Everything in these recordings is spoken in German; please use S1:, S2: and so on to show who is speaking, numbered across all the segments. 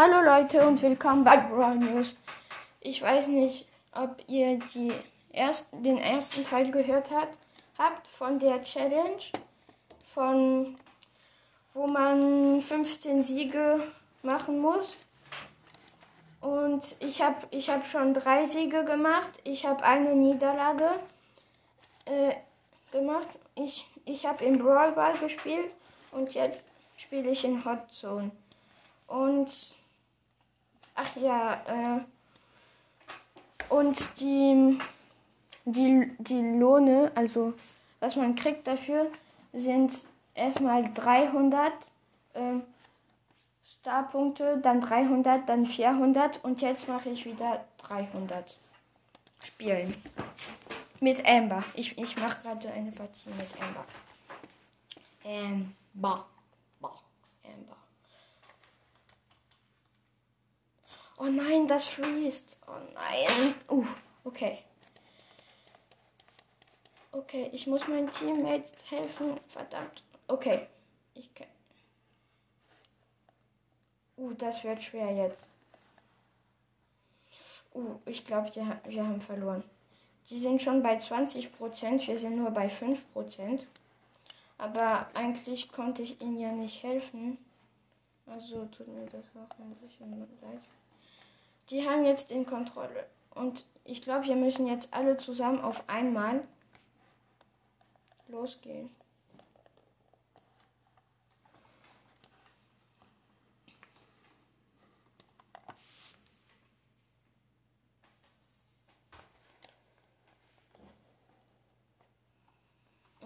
S1: Hallo Leute und willkommen bei Brawl News. Ich weiß nicht, ob ihr die erst, den ersten Teil gehört hat, habt von der Challenge, von wo man 15 Siege machen muss. Und ich habe ich hab schon drei Siege gemacht. Ich habe eine Niederlage äh, gemacht. Ich, ich habe im Brawl Ball gespielt und jetzt spiele ich in Hot Zone. Und ach ja, äh, und die, die, die Lohne, also was man kriegt dafür, sind erstmal 300 äh, Starpunkte, dann 300, dann 400 und jetzt mache ich wieder 300 Spielen. Mit Amber. Ich, ich mache gerade eine Partie mit Amber. Amber. Amber. Oh nein, das freest. Oh nein. Uh, okay. Okay, ich muss meinem Teammate helfen. Verdammt. Okay. Ich kann. Uh, das wird schwer jetzt. Uh, ich glaube, wir haben verloren. Die sind schon bei 20%, wir sind nur bei 5%. Aber eigentlich konnte ich ihnen ja nicht helfen. Also tut mir das auch ein bisschen leid. Die haben jetzt in Kontrolle. Und ich glaube, wir müssen jetzt alle zusammen auf einmal losgehen.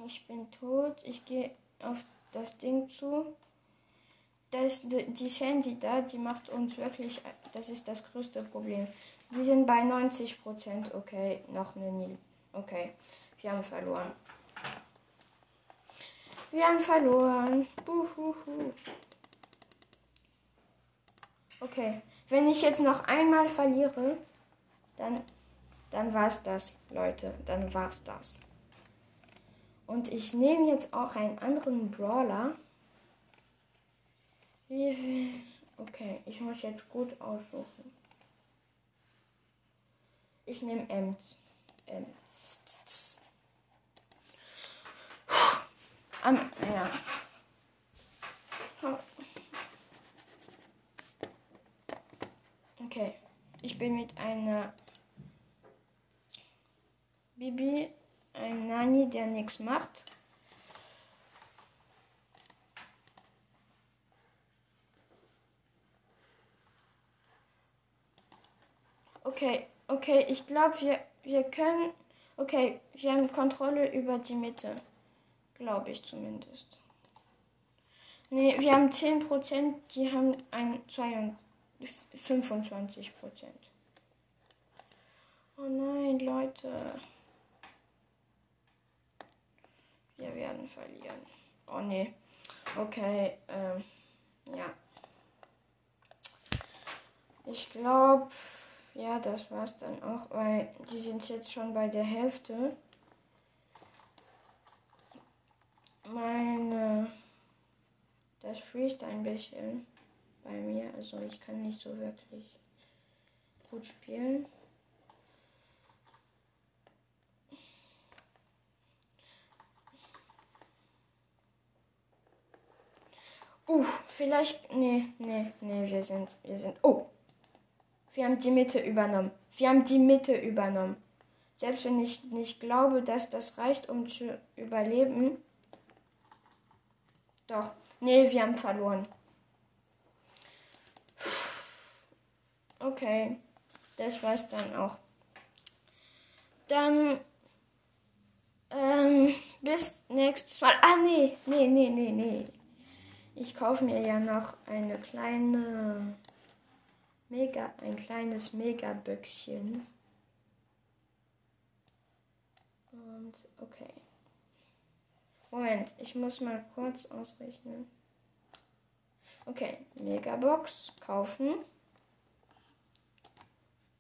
S1: Ich bin tot. Ich gehe auf das Ding zu das, die Sandy da, die macht uns wirklich, das ist das größte Problem. Die sind bei 90 Prozent. Okay, noch eine Nil. Okay, wir haben verloren. Wir haben verloren. Buhuhu. Okay, wenn ich jetzt noch einmal verliere, dann, dann war's das, Leute. Dann war's das. Und ich nehme jetzt auch einen anderen Brawler. Okay, ich muss jetzt gut aussuchen. Ich nehme Ems. Ems. Am, ja. Okay, ich bin mit einer Bibi, ein Nani, der nichts macht. Okay, okay, ich glaube, wir, wir können. Okay, wir haben Kontrolle über die Mitte. Glaube ich zumindest. Nee, wir haben 10%, die haben ein 25%. Oh nein, Leute. Wir werden verlieren. Oh nee. Okay, ähm, ja. Ich glaube. Ja, das war's dann auch, weil die sind jetzt schon bei der Hälfte. Meine. Das freest ein bisschen bei mir. Also ich kann nicht so wirklich gut spielen. Uff, vielleicht. Nee, nee, nee, wir sind. Wir sind. Oh, wir haben die Mitte übernommen. Wir haben die Mitte übernommen. Selbst wenn ich nicht glaube, dass das reicht, um zu überleben. Doch. Nee, wir haben verloren. Okay. Das war's dann auch. Dann. Ähm, bis nächstes Mal. Ah, nee. Nee, nee, nee, nee. Ich kaufe mir ja noch eine kleine Mega, ein kleines Megaböckchen. Und okay. Moment, ich muss mal kurz ausrechnen. Okay, Megabox kaufen.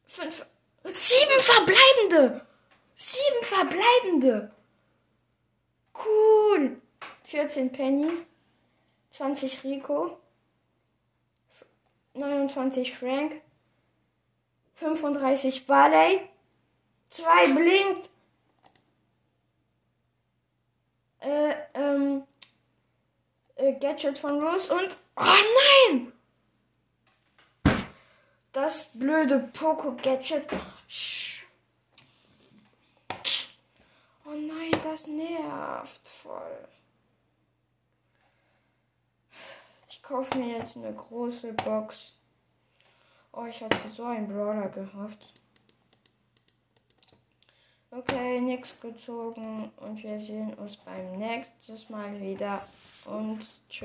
S1: Fünf. Sieben verbleibende! Sieben verbleibende! Cool! 14 Penny. 20 Rico. 29 Frank, 35 Barley, 2 blinkt, äh, ähm, äh, Gadget von Rose und, oh nein! Das blöde Poco-Gadget. Oh nein, das nervt voll. Ich kaufe mir jetzt eine große Box. Oh, ich hatte so einen Brawler gehofft. Okay, nichts gezogen und wir sehen uns beim nächsten Mal wieder und tschüss.